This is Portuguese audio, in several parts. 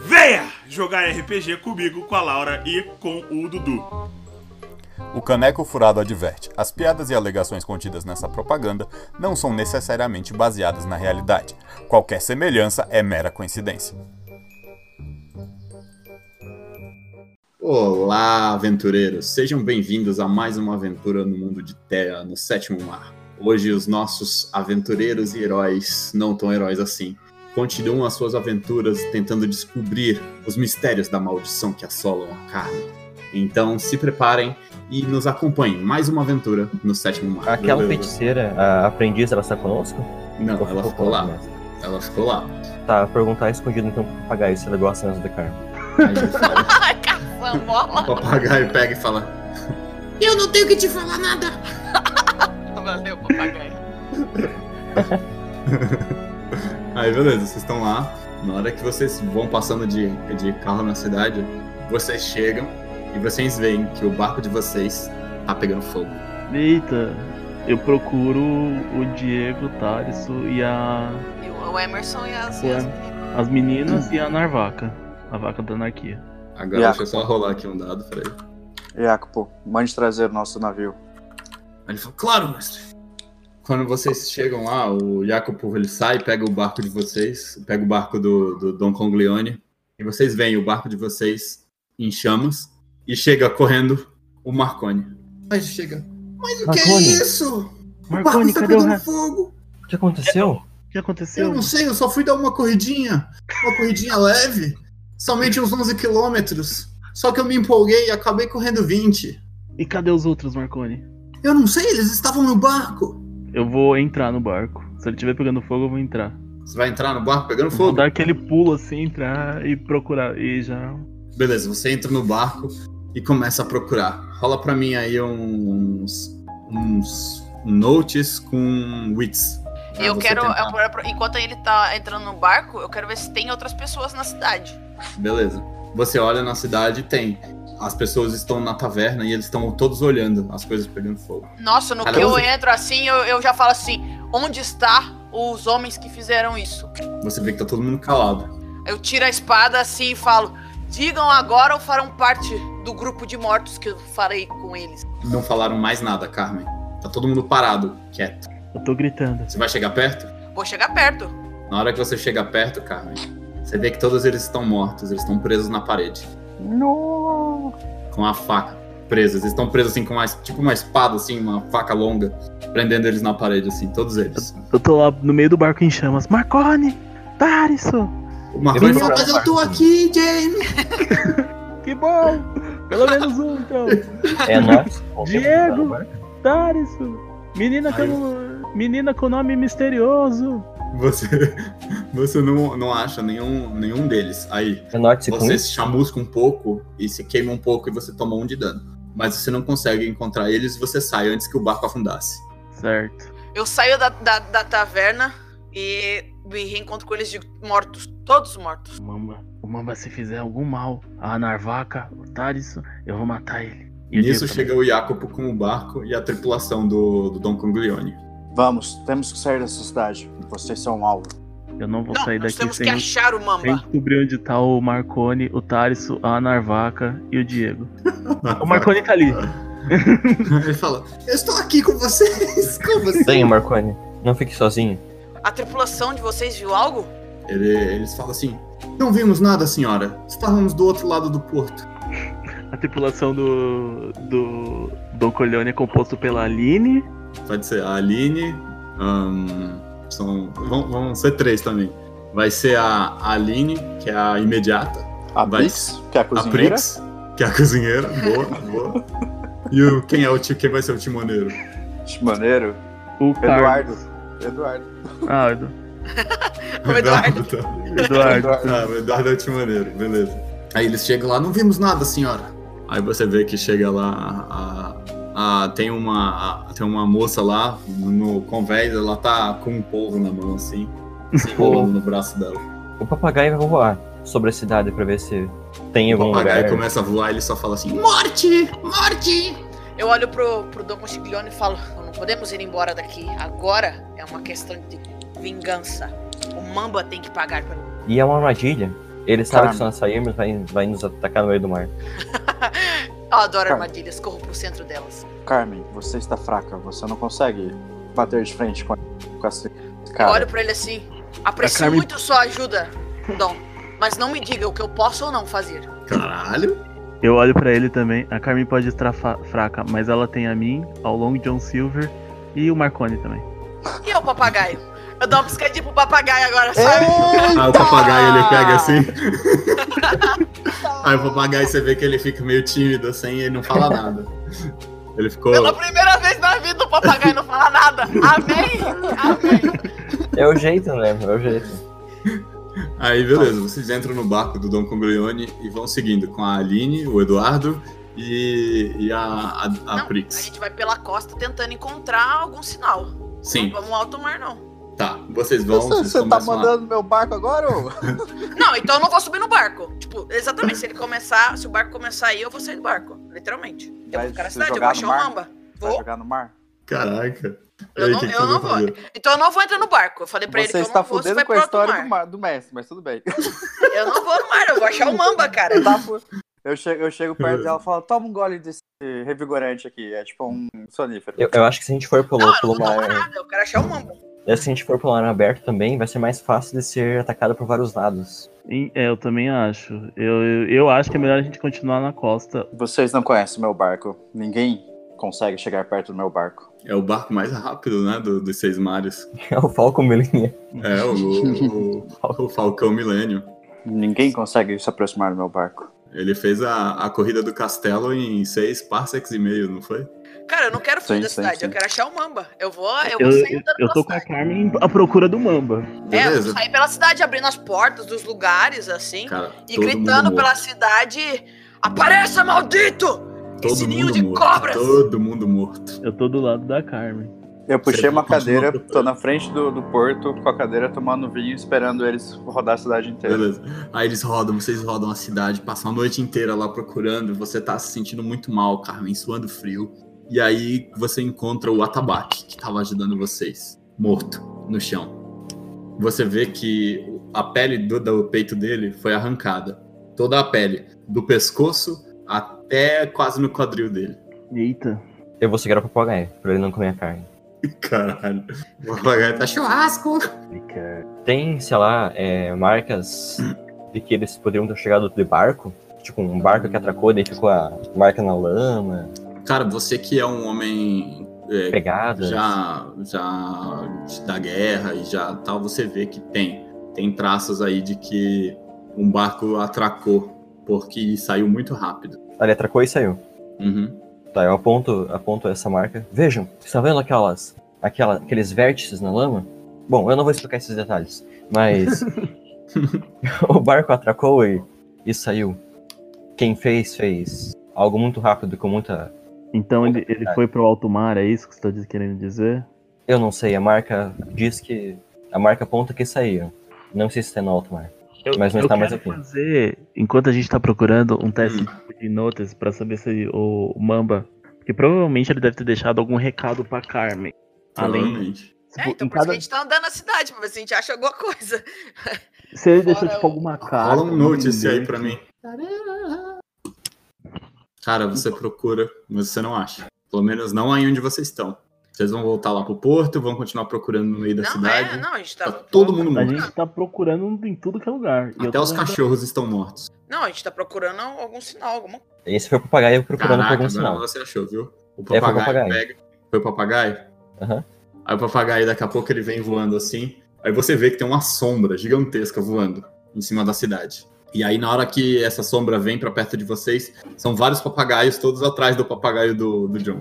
Venha jogar RPG comigo, com a Laura e com o Dudu. O Caneco Furado adverte: as piadas e alegações contidas nessa propaganda não são necessariamente baseadas na realidade. Qualquer semelhança é mera coincidência. Olá, aventureiros! Sejam bem-vindos a mais uma aventura no mundo de Terra, no sétimo mar. Hoje, os nossos aventureiros e heróis não tão heróis assim continuam as suas aventuras tentando descobrir os mistérios da maldição que assolam a carne. Então se preparem e nos acompanhem mais uma aventura no sétimo mar. Aquela feiticeira, a aprendiz, ela está conosco? Não, ela ficou lá. Mesmo? Ela ficou lá. Tá, perguntar escondido então pro papagaio se ela gosta mesmo de carne. O papagaio pega e fala: Eu não tenho que te falar nada! Valeu, papagaio. Aí beleza, vocês estão lá. Na hora que vocês vão passando de, de carro na cidade, vocês chegam e vocês veem que o barco de vocês tá pegando fogo. Eita, eu procuro o Diego, o Thaleso e a. E o Emerson e as, e as meninas. As meninas e a Narvaca, a vaca da anarquia. Agora Jacopo. deixa eu só rolar aqui um dado pra ele. Jacopo, mande trazer o nosso navio. Aí ele falou, claro, mestre. Quando vocês chegam lá, o Jacopo ele sai, pega o barco de vocês, pega o barco do, do Don Conglione, e vocês veem o barco de vocês em chamas, e chega correndo o Marconi. Aí chega, mas o Marconi. que é isso? Marconi, o barco tá cadê o fogo. O que aconteceu? O que aconteceu? Eu não sei, eu só fui dar uma corridinha, uma corridinha leve, somente uns 11 quilômetros. Só que eu me empolguei e acabei correndo 20. E cadê os outros, Marconi? Eu não sei, eles estavam no barco. Eu vou entrar no barco. Se ele estiver pegando fogo, eu vou entrar. Você vai entrar no barco pegando fogo? Vou dar aquele pulo assim, entrar e procurar. E já. Beleza, você entra no barco e começa a procurar. Rola pra mim aí uns. uns notes com wits. Eu quero. Eu, enquanto ele tá entrando no barco, eu quero ver se tem outras pessoas na cidade. Beleza. Você olha na cidade e tem as pessoas estão na taverna e eles estão todos olhando as coisas pegando fogo. Nossa, no que eu entro assim, eu, eu já falo assim: onde está os homens que fizeram isso? Você vê que tá todo mundo calado. Eu tiro a espada assim e falo: digam agora ou farão parte do grupo de mortos que eu farei com eles. Não falaram mais nada, Carmen. Tá todo mundo parado, quieto. Eu tô gritando. Você vai chegar perto? Vou chegar perto. Na hora que você chega perto, Carmen, você vê que todos eles estão mortos, eles estão presos na parede. Não. Com a faca presos. Eles estão presos assim com mais tipo uma espada, assim, uma faca longa, prendendo eles na parede, assim, todos eles. Eu, eu tô lá no meio do barco em chamas. Marconi! Dariso! O Marconi fala, mas eu tô aqui, Jamie! que bom! Pelo menos um, então. É nós. Diego! Dariso! Menina com, menina com nome misterioso! Você, você não, não acha nenhum, nenhum deles. Aí você se chamusca um pouco e se queima um pouco e você toma um de dano. Mas você não consegue encontrar eles e você sai antes que o barco afundasse. Certo. Eu saio da, da, da taverna e me reencontro com eles de mortos. Todos mortos. O Mamba, o Mamba se fizer algum mal a Narvaca, o Tariso, eu vou matar ele. E Nisso chega o Jacopo com o barco e a tripulação do, do Dom Conglione. Vamos, temos que sair dessa cidade. Vocês são um alvo. Eu não vou não, sair nós daqui temos sem, que achar o Mamba. sem descobrir onde tá o Marconi, o Tariso, a Narvaca e o Diego. o Marconi tá ali. Ele fala: Eu estou aqui com vocês. Como assim? Venha, Marconi. Não fique sozinho. A tripulação de vocês viu algo? Ele, eles falam assim: Não vimos nada, senhora. Estávamos do outro lado do porto. a tripulação do. do. Don Corleone é composto pela Aline. Pode ser a Aline. ahn, são, vão, vão ser três também. Vai ser a Aline, que é a imediata. A Vai- Prix, que é a A cozinheira. Prix, que é a cozinheira. Boa, boa. E o, quem é o quem vai ser o timoneiro? Maneiro. O Eduardo. Eduardo. Ah, Edu- O Eduardo. tá. Eduardo. Ah, o Eduardo é o timoneiro, beleza. Aí eles chegam lá, não vimos nada, senhora. Aí você vê que chega lá, a, a- tem, uma, a- tem uma moça lá no convés, ela tá com um polvo na mão, assim, se enrolando no braço dela. O papagaio vai voar sobre a cidade pra ver se tem O algum papagaio lugar. começa a voar e ele só fala assim, morte, morte. Eu olho pro, pro Don Consiglione e falo: não podemos ir embora daqui. Agora é uma questão de vingança. O Mamba tem que pagar pelo. E é uma armadilha. Ele sabe Caramba. que se nós sairmos, vai, vai nos atacar no meio do mar. Eu adoro Cara. armadilhas, corro pro centro delas. Carmen, você está fraca. Você não consegue bater de frente com, com esse Eu cara. olho pra ele assim: aprecio Carmen- muito sua ajuda, Dom. Mas não me diga o que eu posso ou não fazer. Caralho. Eu olho pra ele também. A Carmen pode estar fraca, mas ela tem a mim, ao Long John Silver e o Marconi também. E eu, papagaio? Eu dou uma piscadinha pro papagaio agora, sabe? Aí o papagaio ele pega assim. Aí o papagaio você vê que ele fica meio tímido assim e ele não fala nada. Ele ficou. Pela primeira vez na vida o papagaio não fala nada. Amém! Amém! É o jeito, né? É o jeito. Aí, beleza, vocês entram no barco do Dom Conglione e vão seguindo com a Aline, o Eduardo e, e a, a, a Não, a Prix. gente vai pela costa tentando encontrar algum sinal. Sim, Não vamos ao alto mar, não. Tá. Vocês vão. Você, vocês você tá mandando meu barco agora, ô? Não, então eu não vou subir no barco. Tipo, exatamente, se ele começar, se o barco começar aí, eu vou sair do barco. Literalmente. Eu Vai vou ficar na cidade, eu vou achar no o mar? Mamba. Vai Vou. jogar no mar? Caraca. Eu aí, não, eu não vou. fazer? Então eu não vou entrar no barco. Eu falei pra ele Você que eu está não vou, você fudendo vai com a pro outro história do, mar. do mestre, mas tudo bem. Eu não vou no mar, eu vou achar o Mamba, cara. Tá, eu, chego, eu chego perto dela e falo, toma um gole desse revigorante aqui. É tipo um sonífero. Eu, eu acho que se a gente for pelo, Não, eu não pelo vou tomar mar. nada, eu quero achar o Mamba. Se a gente for pelo mar aberto também, vai ser mais fácil de ser atacado por vários lados. E- é, eu também acho. Eu, eu, eu acho que é melhor a gente continuar na costa. Vocês não conhecem meu barco. Ninguém consegue chegar perto do meu barco. É o barco mais rápido, né? do- dos seis mares. É o Falcon Millennium. É, o, o, o Falcão Milênio. Ninguém consegue se aproximar do meu barco. Ele fez a, a corrida do castelo em seis parsecs e meio, não foi? Cara, eu não quero fugir Sim, da sim, cidade, sim. eu quero achar o Mamba. Eu vou, eu Eu, vou sair eu, andando eu tô com a. Carmen à procura do Mamba. É, eu vou sair pela cidade, abrindo as portas dos lugares, assim, Cara, e gritando pela cidade: Apareça, maldito! Todo Esse ninho mundo de morto. cobras! Todo mundo morto. Eu tô do lado da Carmen. Eu puxei uma cadeira, tô na frente do, do porto com a cadeira tomando vinho, esperando eles rodar a cidade inteira. Beleza. Aí eles rodam, vocês rodam a cidade, passam a noite inteira lá procurando, você tá se sentindo muito mal, Carmen, suando frio. E aí você encontra o atabaque, que tava ajudando vocês, morto, no chão. Você vê que a pele do, do peito dele foi arrancada. Toda a pele, do pescoço até quase no quadril dele. Eita. Eu vou segurar o papagaio, pra ele não comer a carne. Caralho. O papagaio tá churrasco. Tem, sei lá, é, marcas de que eles poderiam ter chegado de barco. Tipo, um barco que atracou, daí ficou a marca na lama, Cara, você que é um homem é, pegadas. já, já da guerra e já tal, você vê que tem. Tem traços aí de que um barco atracou, porque saiu muito rápido. Ele atracou e saiu. Uhum. Tá, eu aponto, aponto essa marca. Vejam, estão vendo aquelas, aquela, aqueles vértices na lama? Bom, eu não vou explicar esses detalhes, mas o barco atracou e, e saiu. Quem fez, fez algo muito rápido com muita. Então ele, ele foi pro alto mar, é isso que você tá querendo dizer? Eu não sei, a marca diz que. A marca aponta que saiu. Não sei se está no alto mar. Mas não eu está mais quero aqui. fazer, enquanto a gente tá procurando, um teste Hum. de notas pra saber se o Mamba. Porque provavelmente ele deve ter deixado algum recado pra Carmen. Além. É, Tipo, então por isso que cada- a gente tá andando na cidade, pra ver se a gente acha alguma coisa. Se ele deixou, Fora tipo, o- alguma carta. Rola um notice aí pra mim. Cara, você procura, mas você não acha. Pelo menos não aí onde vocês estão. Vocês vão voltar lá pro porto, vão continuar procurando no meio da Não, cidade. é, não, a gente tá. Tá todo mundo A morto. gente tá procurando em tudo que é lugar. Eu Até os lembrando- cachorros estão mortos. Não, a gente tá procurando algum sinal, alguma Esse foi o papagaio procurando por Caraca, algum sinal. você achou, viu? O É, foi o papagaio, papagaio. pega. Foi o papagaio? Aham. Aí o papagaio, daqui a pouco, ele vem voando assim. Aí você vê que tem uma sombra gigantesca voando em cima da cidade. E aí, na hora que essa sombra vem pra perto de vocês, são vários papagaios, todos atrás do papagaio do, do John.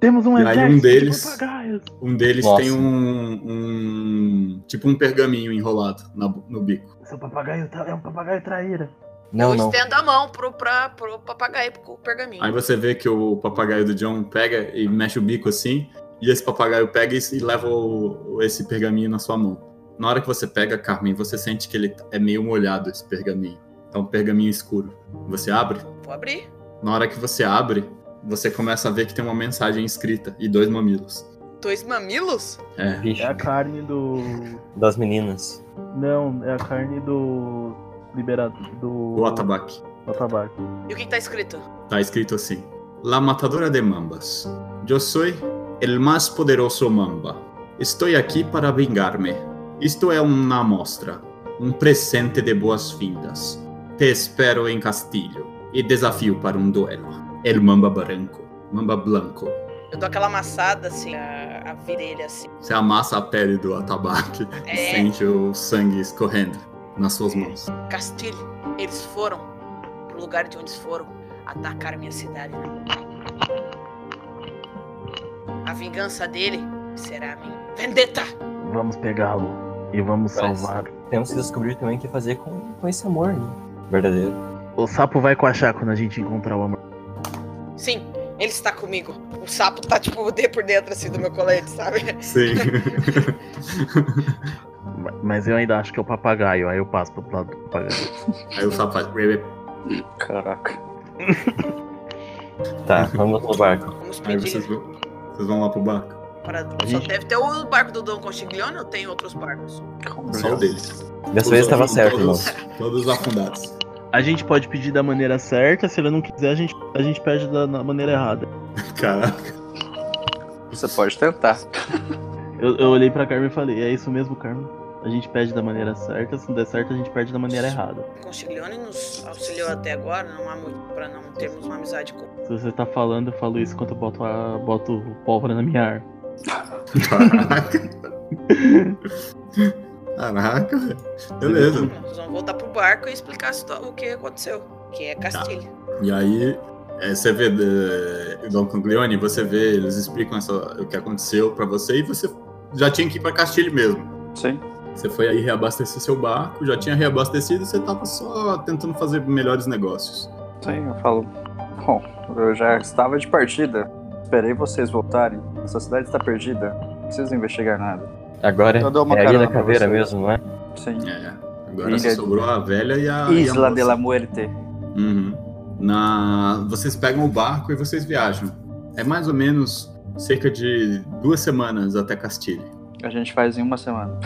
Temos um E aí, um deles- de papagaios. Um deles Nossa. tem um, um. Tipo um pergaminho enrolado na- no bico. Seu papagaio é um papagaio traíra. Não, eu não. estendo a mão pro, pra, pro papagaio, pro pergaminho. Aí você vê que o papagaio do John pega e mexe o bico assim, e esse papagaio pega e, e leva o- esse pergaminho na sua mão. Na hora que você pega, Carmen, você sente que ele é meio molhado, esse pergaminho. É um pergaminho escuro. Você abre. Vou abrir. Na hora que você abre, você começa a ver que tem uma mensagem escrita e dois mamilos. Dois mamilos? É. Vixe, É a carne do. das meninas. Não, é a carne do. Liberado. Do. O atabaque. do tabaco. E o que, que tá escrito? Tá escrito assim: La matadora de mambas. Yo soy el más poderoso mamba. Estou aqui para vingar-me. Isto é uma amostra, um presente de boas-vindas. Te espero em Castilho e desafio para um duelo. El mamba branco, mamba blanco. Eu dou aquela amassada, assim, a, a virilha, assim. Você amassa a pele do atabaque e É. sente o sangue escorrendo nas suas mãos. Castilho, eles foram pro lugar de onde eles foram atacar minha cidade. A vingança dele será a minha vendetta. Vamos pegá-lo e vamos Parece. salvar. Temos que descobrir também o que fazer com, com esse amor, né? Verdadeiro. O sapo vai coachar quando a gente encontrar o amor. Sim, ele está comigo. O sapo tá, tipo, de por dentro, assim, do meu colete, sabe? Sim. Ma- Mas eu ainda acho que é o papagaio, aí eu passo pro lado do papagaio. Aí o sapo faz. Caraca. Tá, vamos no barco. Vamos Aí vocês vão, vocês vão lá pro barco. Para... Só deve ter o barco do Dom Conchiglione ou tem outros barcos? Só o dele. Dessa vez estava Todos- certo, irmão. todos, todos afundados. A gente pode pedir da maneira certa, se ele não quiser, a gente, a gente pede da na maneira errada. Caraca. Você pode tentar. Eu, eu olhei pra Carmen e falei, é isso mesmo, Carmen? A gente pede da maneira certa, se não der certo, a gente pede da maneira errada. O Conchiglione nos auxiliou até agora, não há muito para não termos uma amizade com Se você tá falando, eu falo isso enquanto eu boto, a, boto o pólvora na minha arma. Caraca. Caraca, velho. Beleza. Nós vamos voltar pro barco e explicar o que aconteceu, que é Castilho. E aí, é, você vê é, Dom Conglione, você vê, eles explicam essa- o que aconteceu pra você e você já tinha que ir pra Castilho mesmo. Sim. Você foi aí reabastecer seu barco, já tinha reabastecido e você tava só tentando fazer melhores negócios. Sim, eu falo. Bom, eu já estava de partida. Esperei vocês voltarem. Essa cidade está perdida. Não preciso investigar nada. Agora Eu dou uma é a Ilha da Caveira mesmo, não é? Sim. É, agora Ilha só de- sobrou a velha e a. e a Isla de la Muerte. Uhum. Na... Vocês pegam o barco e vocês viajam. É mais ou menos cerca de duas semanas até Castilho. A gente faz em uma semana.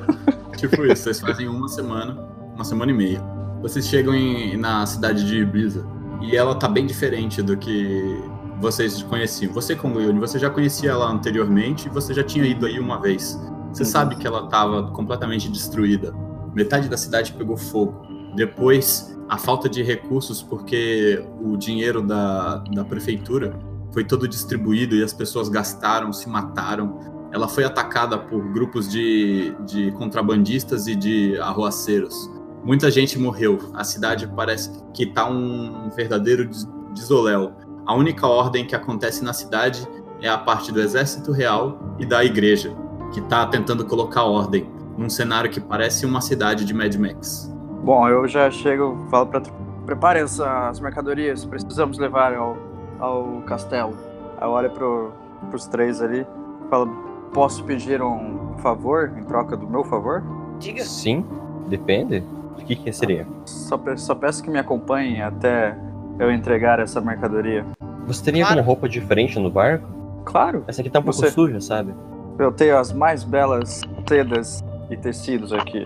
tipo isso, vocês fazem uma semana, uma semana e meia. Vocês chegam em- na cidade de Ibiza e ela tá bem diferente do que vocês conheciam. Você, como Yuri, você já conhecia ela anteriormente e você já tinha ido aí uma vez. Você Uhum. sabe que ela tava completamente destruída. Metade da cidade pegou fogo. Depois, a falta de recursos, porque o dinheiro da, da prefeitura foi todo distribuído e as pessoas gastaram, se mataram. Ela foi atacada por grupos de, de contrabandistas e de arruaceiros. Muita gente morreu. A cidade parece que tá um verdadeiro des- desoléu. A única ordem que acontece na cidade é a parte do exército real e da igreja, que tá tentando colocar ordem num cenário que parece uma cidade de Mad Max. Bom, eu já chego, falo pra. Preparem as, as mercadorias, precisamos levar ao, ao castelo. Aí eu olho pro, pros três ali, falo: posso pedir um favor em troca do meu favor? Diga. Sim, depende. O que, que seria? Só, só peço que me acompanhem até eu entregar essa mercadoria. Você teria Claro. alguma roupa diferente no barco? Claro, Essa aqui tá um pouco Você- suja, sabe? eu tenho as mais belas sedas e tecidos aqui.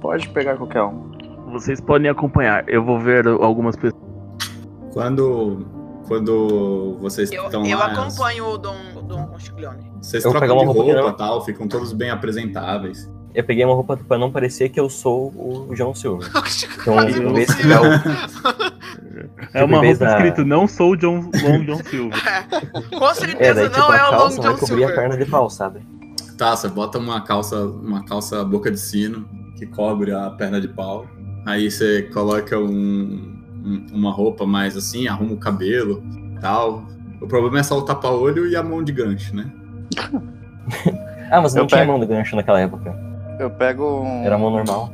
Pode pegar qualquer um. Vocês podem acompanhar. Eu vou ver algumas pessoas. Quando, quando vocês Eu, estão eu lá... acompanho o Dom, o Dom. Vocês Eu trocam de uma roupa e tal, ficam todos bem apresentáveis. Eu peguei uma roupa pra não parecer que eu sou o John Silver. Então, de impossível. pegar o- É uma roupa da- escrito não sou John, Long John Silver. Com É, certeza daí tipo, não a é o Long calça vai John cobrir a Silver. perna de pau, sabe? Tá, você bota uma calça, uma calça boca de sino que cobre a perna de pau. Aí você coloca um, um- uma roupa mais assim, arruma o cabelo tal. O problema é só o tapa-olho e a mão de gancho, né? Ah, mas não Eu tinha pego- mão de gancho naquela época. Eu pego um. Era mão normal.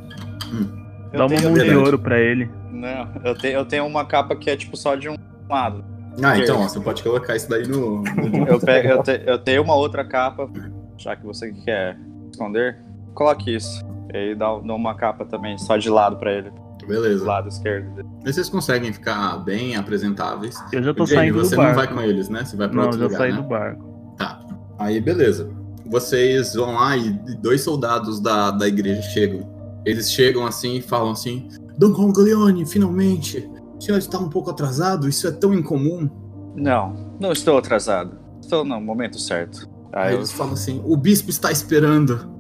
Eu Dá uma mão de ouro pra ele. Não, eu tenho, eu tenho uma capa que é tipo só de um lado. Ah, então, ó, você pode colocar isso daí no. no- Eu, pego, eu, te- eu tenho uma outra capa, já que você quer esconder, coloque isso. E aí dá, dá uma capa também, só de lado pra ele, do Beleza. lado esquerdo dele. Aí vocês conseguem ficar bem apresentáveis. Eu já tô Jamie, saindo do você não barco. vai com eles, né? Você vai pra Não, outro já lugar, saí né? do barco. Tá. Aí, beleza. Vocês vão lá e dois soldados da, da igreja chegam. Eles chegam assim e falam assim: Dom Conglione, finalmente! O senhor está um pouco atrasado? Isso é tão incomum. Não, não estou atrasado. Estou no momento certo. Aí Aí eu, eles falam assim: O bispo está esperando.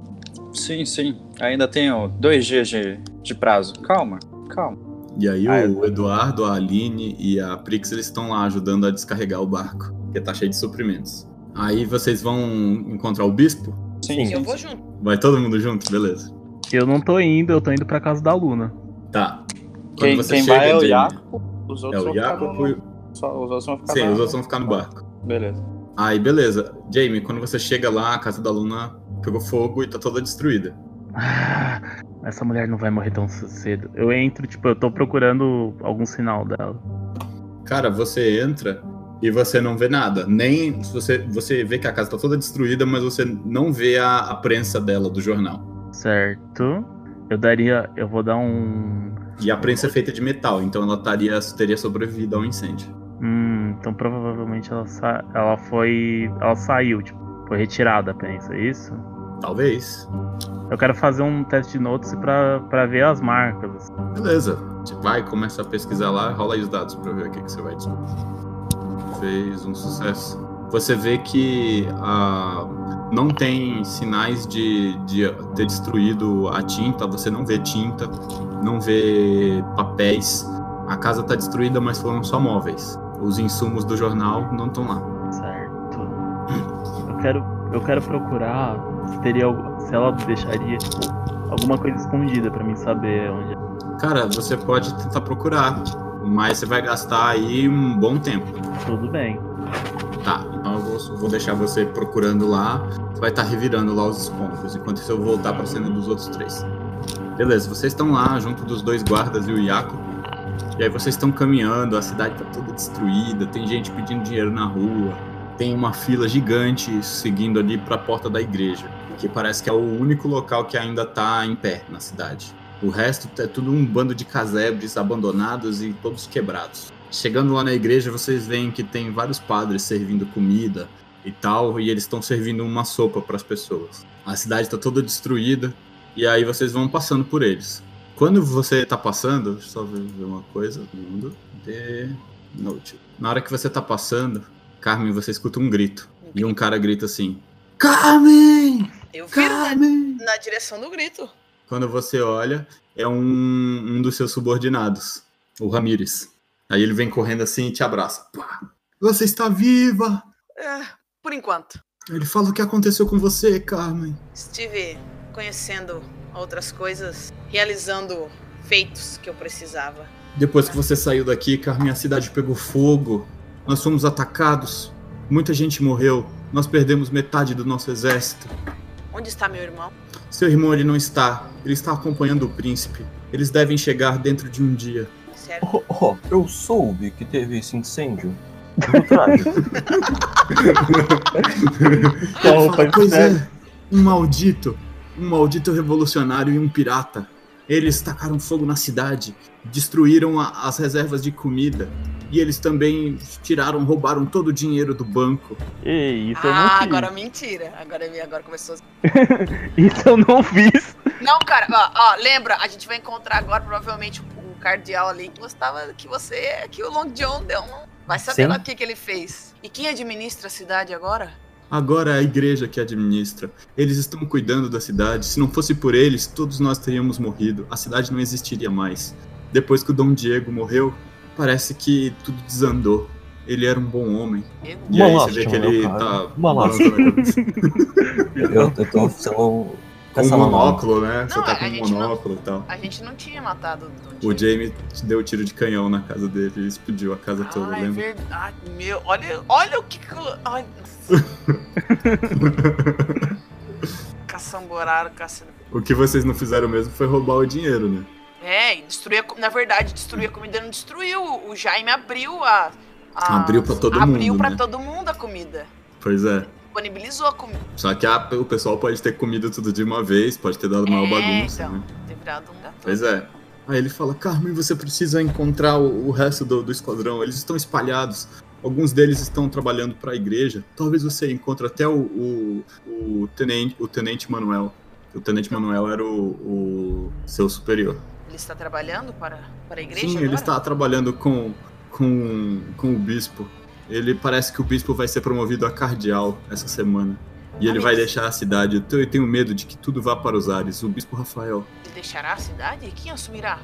sim, sim. Ainda tenho dois dias de, de prazo. Calma, calma. E aí Ah, o Eduardo, a Aline e a Prix eles estão lá ajudando a descarregar o barco, que tá cheio de suprimentos. Aí vocês vão encontrar o bispo? Sim, Eu sim, vou sim. junto. Vai todo mundo junto? Beleza. Eu não tô indo, eu tô indo pra casa da Luna. Tá. Quando Quem, você quem chega, vai é o Jacopo, os É outros o vão ficar no- e... só- Os outros vão ficar Sim, na- os outros vão ficar no barco. Beleza. Aí, beleza. Jamie, quando você chega lá, a casa da Luna pegou fogo e tá toda destruída. Ah, essa mulher não vai morrer tão cedo. Eu entro, tipo, eu tô procurando algum sinal dela. Cara, você entra e você não vê nada. Nem você, você vê que a casa tá toda destruída, mas você não vê a, a prensa dela do jornal. Certo. Eu daria. Eu vou dar um. E a prensa é feita de metal, então ela taria, teria sobrevivido ao incêndio. Hum, então provavelmente ela, sa... ela foi. Ela saiu, tipo, foi retirada a prensa, é isso? Talvez. Eu quero fazer um teste de notice pra, pra ver as marcas. Beleza. Você vai, começa a pesquisar lá, rola aí os dados pra ver o que, que você vai descobrir. Fez um sucesso. Você vê que ah, não tem sinais de, de ter destruído a tinta, você não vê tinta, não vê papéis. A casa tá destruída, mas foram só móveis. Os insumos do jornal não estão lá. Certo. Eu quero. Eu quero procurar se teria se ela deixaria, tipo, alguma coisa escondida pra mim saber onde é. Cara, você pode tentar procurar, mas você vai gastar aí um bom tempo. Tudo bem. Tá, vou, vou deixar você procurando lá. Você vai estar revirando lá os escombros, enquanto isso eu voltar pra cena dos outros três. Beleza, vocês estão lá junto dos dois guardas e o Iaco. E aí vocês estão caminhando, a cidade tá toda destruída, tem gente pedindo dinheiro na rua. Tem uma fila gigante seguindo ali pra porta da igreja, que parece que é o único local que ainda tá em pé na cidade. O resto é tudo um bando de casebres abandonados e todos quebrados. Chegando lá na igreja, vocês veem que tem vários padres servindo comida e tal, e eles estão servindo uma sopa para as pessoas. A cidade está toda destruída, e aí vocês vão passando por eles. Quando você tá passando, deixa eu só ver uma coisa, mundo de note. Na hora que você tá passando, Carmen, você escuta um grito. E um cara grita assim: Carmen! Eu viro na, Carmen! na direção do grito. Quando você olha, é um, um dos seus subordinados, o Ramires. Aí ele vem correndo assim e te abraça. Pá, Você está viva! É, por enquanto. Ele fala o que aconteceu com você, Carmen. Estive conhecendo outras coisas, realizando feitos que eu precisava. Depois que você saiu daqui, Carmen, a cidade pegou fogo. Nós fomos atacados. Muita gente morreu. Nós perdemos metade do nosso exército. Onde está meu irmão? Seu irmão, ele não está. Ele está acompanhando o príncipe. Eles devem chegar dentro de um dia. Sério? Oh, oh, eu soube que teve esse incêndio. No traje. Com a Ele roupa fala, pois é, um maldito, um maldito revolucionário e um pirata. Eles tacaram fogo na cidade, destruíram a- as reservas de comida e eles também tiraram, roubaram todo o dinheiro do banco. Ei, isso eu não ah, fiz. agora mentira. Agora, agora começou. Isso eu não fiz. Não, cara, ó, ó, lembra, a gente vai encontrar agora provavelmente o cardeal ali que você tava, que você, que o Long John deu um, vai saber Sim. lá o que que ele fez. E quem administra a cidade agora? Agora é a igreja que administra. Eles estão cuidando da cidade. Se não fosse por eles, todos nós teríamos morrido. A cidade não existiria mais. Depois que o Dom Diego morreu, parece que tudo desandou. Ele era um bom homem. E Uma aí você vê que ele meu cara. tá Uma. Eu, eu tô sendo. Com um essa mão. monóculo, né? Você Não, tá a com um gente não- monóculo e tal. A gente não tinha matado o Don O. Jamie deu tiro de canhão na casa dele e explodiu a casa toda, Ah, é lembra? verdade. Meu, olha, olha o que. Ai. Caçamboraram, caçando. O que vocês não fizeram mesmo foi roubar o dinheiro, né? É, e destruir a, na verdade, destruir a comida não destruiu. O Jaime abriu a... a- Abriu pra todo Abriu mundo, pra né? todo mundo a comida. Pois é. Disponibilizou a comida. Só que a- o pessoal pode ter comido tudo de uma vez, pode ter dado maior é, bagunça, então, né? ter virado um. Pois é. Aí ele fala, Carmen, você precisa encontrar o, o resto do, do esquadrão. Eles estão espalhados. Alguns deles estão trabalhando para a igreja. Talvez você encontre até o, o, o tenente, o tenente Manuel. O tenente Manuel era o, o seu superior. Ele está trabalhando para, para a igreja Sim, agora? ele está trabalhando com, com, com o bispo. Ele parece que o bispo vai ser promovido a cardeal essa semana. E ele vai deixar a cidade. Eu te- Eu tenho medo de que tudo vá para os ares. O bispo Rafael. Ele deixará a cidade? Quem assumirá?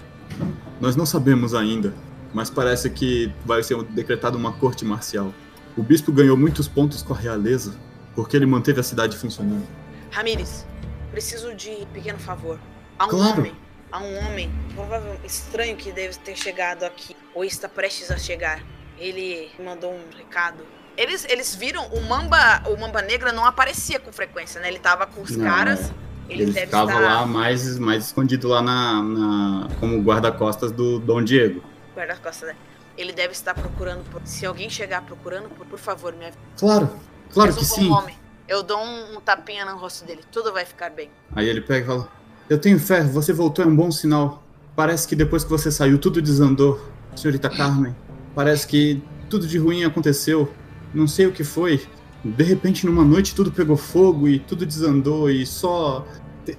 Nós não sabemos ainda, mas parece que vai ser decretada uma corte marcial. O bispo ganhou muitos pontos com a realeza porque ele manteve a cidade funcionando. Ramires, preciso de um pequeno favor. Há um Claro. homem, há um homem, provavelmente estranho que deve ter chegado aqui, ou está prestes a chegar. Ele mandou um recado. Eles, eles viram o Mamba, o Mamba Negra não aparecia com frequência, né? Ele tava com os Não, caras. Ele, Ele deve ficava estar lá mais, mais escondido lá na, na- como guarda-costas do Dom Diego. guarda-costas, né? Ele deve estar procurando. por- Se alguém chegar procurando, por, por favor, me avise. Claro, claro que sim. homem. Eu dou um, um tapinha no rosto dele. Tudo vai ficar bem. Aí ele pega e fala: Eu tenho fé, você voltou é um bom sinal. Parece que depois que você saiu, tudo desandou, senhorita Carmen. Parece que tudo de ruim aconteceu. Não sei o que foi. De repente, numa noite, tudo pegou fogo e tudo desandou e só.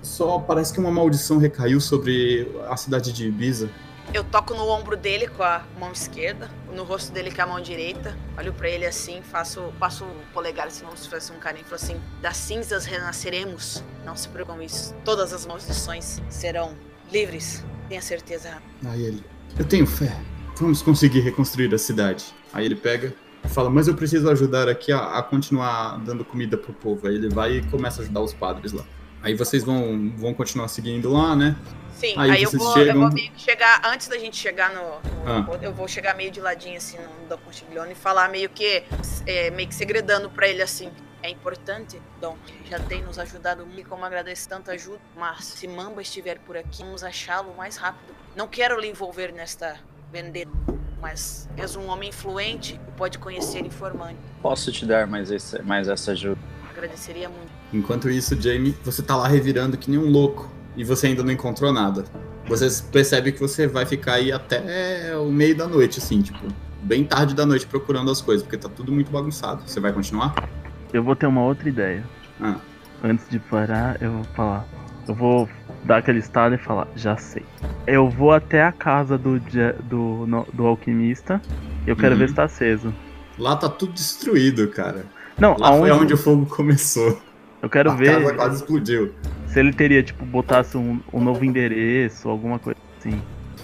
Só parece que uma maldição recaiu sobre a cidade de Ibiza. Eu toco no ombro dele com a mão esquerda, no rosto dele com a mão direita. Olho pra ele assim, faço, passo o polegar assim, como se fosse um carinho. Falo assim: das cinzas renasceremos. Não se preocupem com isso. Todas as maldições serão livres. Tenha certeza. Aí ele: Eu tenho fé. Vamos conseguir reconstruir a cidade. Aí ele pega e fala: Mas eu preciso ajudar aqui a, a continuar dando comida pro povo. Aí ele vai e começa a ajudar os padres lá. Aí vocês vão, vão continuar seguindo lá, né? Sim, Aí aí, eu, vou, eu chegam- vou meio que chegar. Antes da gente chegar no. no- Ah. Eu vou chegar meio de ladinho assim no Dom Contiglione e falar meio que. é, meio que segredando pra ele assim. É importante, Dom. Já tem nos ajudado muito, como agradeço tanta ajuda. Mas se Mamba estiver por aqui, vamos achá-lo o mais rápido. Não quero lhe envolver nesta vendetta. Mas és um homem influente e pode conhecer informante. Posso te dar mais, esse, mais essa ajuda? Agradeceria muito. Enquanto isso, Jamie, você tá lá revirando que nem um louco. E você ainda não encontrou nada. Você percebe que você vai ficar aí até o meio da noite, assim, tipo, bem tarde da noite procurando as coisas, porque tá tudo muito bagunçado. Você vai continuar? Eu vou ter uma outra ideia. Ah, Antes de parar, eu vou falar. Eu vou dar aquele estalo e falar, já sei. Eu vou até a casa do, do, no- do alquimista. Eu quero Uhum. ver se tá aceso. lá tá tudo destruído, cara. Não, Lá aonde, foi onde o fogo começou. eu quero a ver casa quase explodiu. se ele teria, tipo, botasse um, um novo endereço, alguma coisa assim.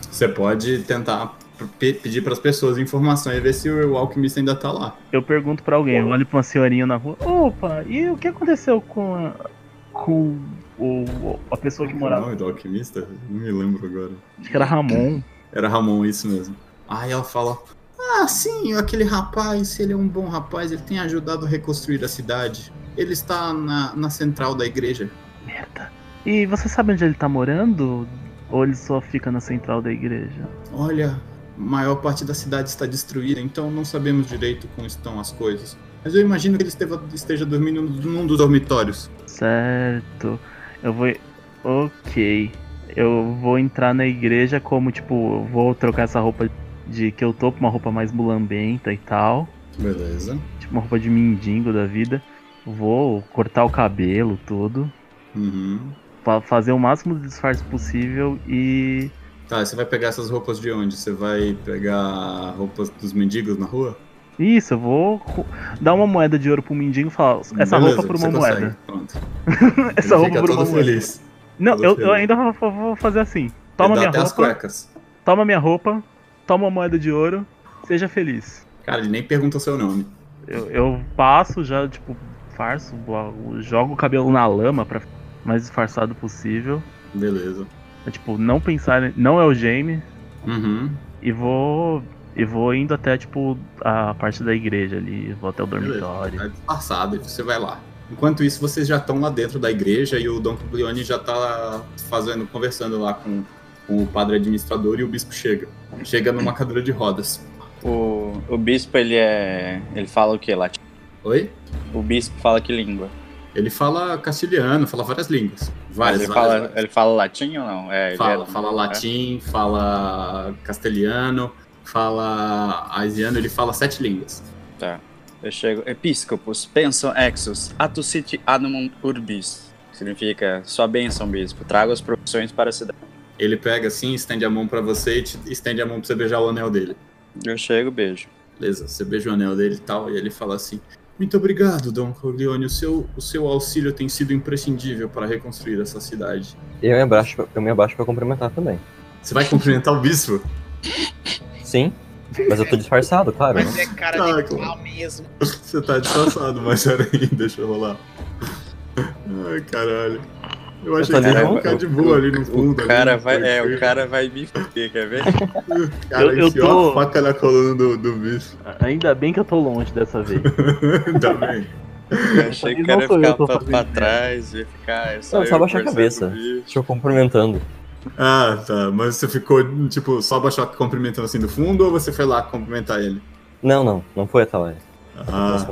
Você pode tentar pe- pedir pras pessoas informação e ver se o alquimista ainda tá lá. Eu pergunto pra alguém, eu olho pra uma senhorinha na rua. Opa, e o que aconteceu com a, com o, a pessoa que é morava? nome do alquimista? Não me lembro agora. Acho que era Ramon. Era Ramon, isso mesmo. Aí ela fala: Ah, sim, aquele rapaz, ele é um bom rapaz, ele tem ajudado a reconstruir a cidade. Ele está na, na central da igreja. Merda. E você sabe onde ele tá morando? Ou ele só fica na central da igreja? Olha, a maior parte da cidade está destruída, então não sabemos direito como estão as coisas. Mas eu imagino que ele esteja dormindo num dos dormitórios. Certo. Eu vou. Ok. Eu vou entrar na igreja como, tipo, vou trocar essa roupa de que eu tô pra uma roupa mais mulambenta e tal. Beleza. Tipo, uma roupa de mendigo da vida. Vou cortar o cabelo, tudo. Uhum. fa- Fazer o máximo de disfarce possível e. Tá, você vai pegar essas roupas de onde? Você vai pegar roupas dos mendigos na rua? Isso, eu vou dar uma moeda de ouro pro mendigo e falar, essa Beleza, roupa por uma consegue. moeda. Pronto. essa Ele roupa por uma moeda. feliz. Não, eu, eu ainda vou, fazer assim. Toma minha roupa, cuecas. toma minha roupa, toma uma moeda de ouro, seja feliz. Cara, ele nem pergunta seu nome. Eu, eu passo já, tipo, farso, jogo o cabelo na lama pra ficar o mais disfarçado possível. Beleza. É, tipo, não pensar, em- não é o Jamie, Uhum. e vou. E vou indo até, tipo, a parte da igreja ali, vou até o dormitório. É disfarçado e você vai lá. Enquanto isso, vocês já estão lá dentro da igreja e o Dom Corleone já tá fazendo, conversando lá com, com o padre administrador e o bispo chega. Chega numa cadeira de rodas. O, o bispo, ele é. Ele fala o que? Latim? Oi? O bispo fala que língua? Ele fala castilhano, fala várias línguas. Várias, ele, várias, fala, várias. ele fala latim ou não? É, ele Fala, é- fala latim, fala castelhano, fala aisiano, ele fala sete línguas. Tá. Eu chego. Episcopos, pensam exos, atuciti anumum urbis. Significa, sua bênção, bispo. Traga as profissões para a cidade. Ele pega assim, estende a mão pra você e te estende a mão pra você beijar o anel dele. Eu chego, beijo. Beleza, você beija o anel dele e tal, e ele fala assim: Muito obrigado, Dom Corleone. O seu, o seu auxílio tem sido imprescindível para reconstruir essa cidade. Eu me abaixo, eu me abaixo pra cumprimentar também. Você vai cumprimentar o bispo? Sim, mas eu tô disfarçado, claro. Mas né? é cara Ah, de claro. pau mesmo. Você tá disfarçado, mas peraí, deixa eu rolar. Ai, caralho. Eu achei tô que ia ficar de boa ali no fundo. O cara ali, vai. É, o cara vai me fuder, quer ver? O cara Eu- eu enfiou tô- a faca na coluna do, do bispo. Ainda bem que eu tô longe dessa vez. Tá bem. Eu achei que o cara ia eu ficar pra, pra isso. trás, ia ficar. é Não, eu só abaixar a cabeça. o bicho. Eu cumprimentando. Ah, tá. Mas você ficou, tipo, só abaixou cumprimentando assim do fundo ou você foi lá cumprimentar ele? Não, não, não foi até lá. Ah.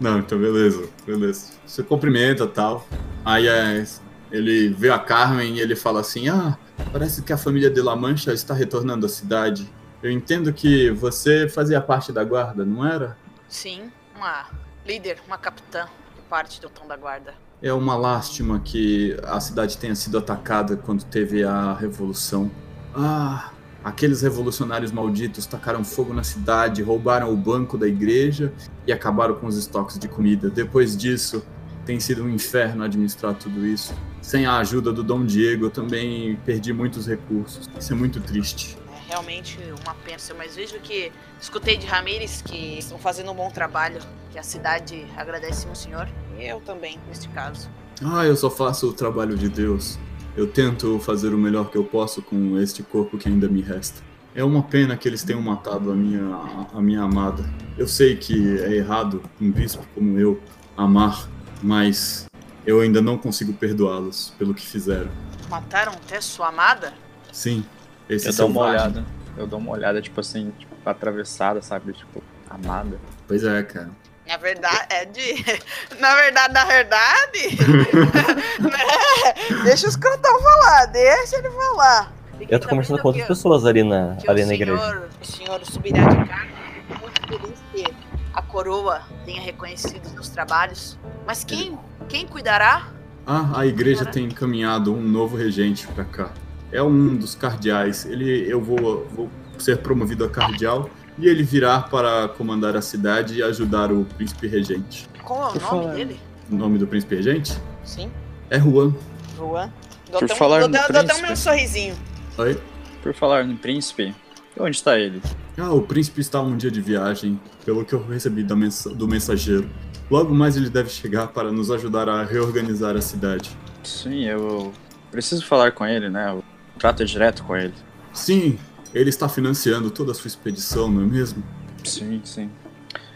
Não, então beleza, beleza. Você cumprimenta e tal. Aí é, ele vê a Carmen e ele fala assim: Ah, parece que a família de La Mancha está retornando à cidade. Eu entendo que você fazia parte da guarda, não era? Sim, uma líder, uma capitã de parte do Tom da Guarda. É uma lástima que a cidade tenha sido atacada quando teve a revolução. Ah, aqueles revolucionários malditos tacaram fogo na cidade, roubaram o banco da igreja e acabaram com os estoques de comida. Depois disso, tem sido um inferno administrar tudo isso. Sem a ajuda do Dom Diego, eu também perdi muitos recursos. Isso é muito triste. Realmente uma pena, mas vejo que escutei de Ramires que estão fazendo um bom trabalho, que a cidade agradece o senhor. E eu também, neste caso. Ah, eu só faço o trabalho de Deus. Eu tento fazer o melhor que eu posso com este corpo que ainda me resta. É uma pena que eles tenham matado a minha, a minha amada. Eu sei que é errado um bispo como eu amar, mas eu ainda não consigo perdoá-los pelo que fizeram. Mataram até sua amada? Sim, esse Eu dou uma olhada. Eu dou uma olhada, tipo assim, tipo, atravessada, sabe? Tipo, amada. Pois é, cara. Na verdade, é de. Na verdade, na verdade. né? Deixa os crotão falar, deixa ele falar. Eu tô conversando com outras pessoas ali na, que ali o na igreja. senhor, o senhor subirá de cargo. Fico muito feliz que a coroa tenha reconhecido os meus trabalhos. Mas quem, quem cuidará? Ah, a igreja tem encaminhado um novo regente pra cá. É um dos cardeais. Ele, eu vou, vou ser promovido a cardeal e ele virá para comandar a cidade e ajudar o príncipe regente. Qual é o nome falar- dele? O nome do príncipe regente Sim, é Juan. Juan. Dou Por até um- falar dou- no dou- dou até um príncipe. meu sorrisinho. Oi? Por falar no príncipe, onde está ele? Ah, o príncipe está um dia de viagem, pelo que eu recebi da mensa- do mensageiro. Logo mais ele deve chegar para nos ajudar a reorganizar a cidade. Sim, eu preciso falar com ele, né? Eu trato direto com ele. Sim, ele está financiando toda a sua expedição, não é mesmo? Sim, sim.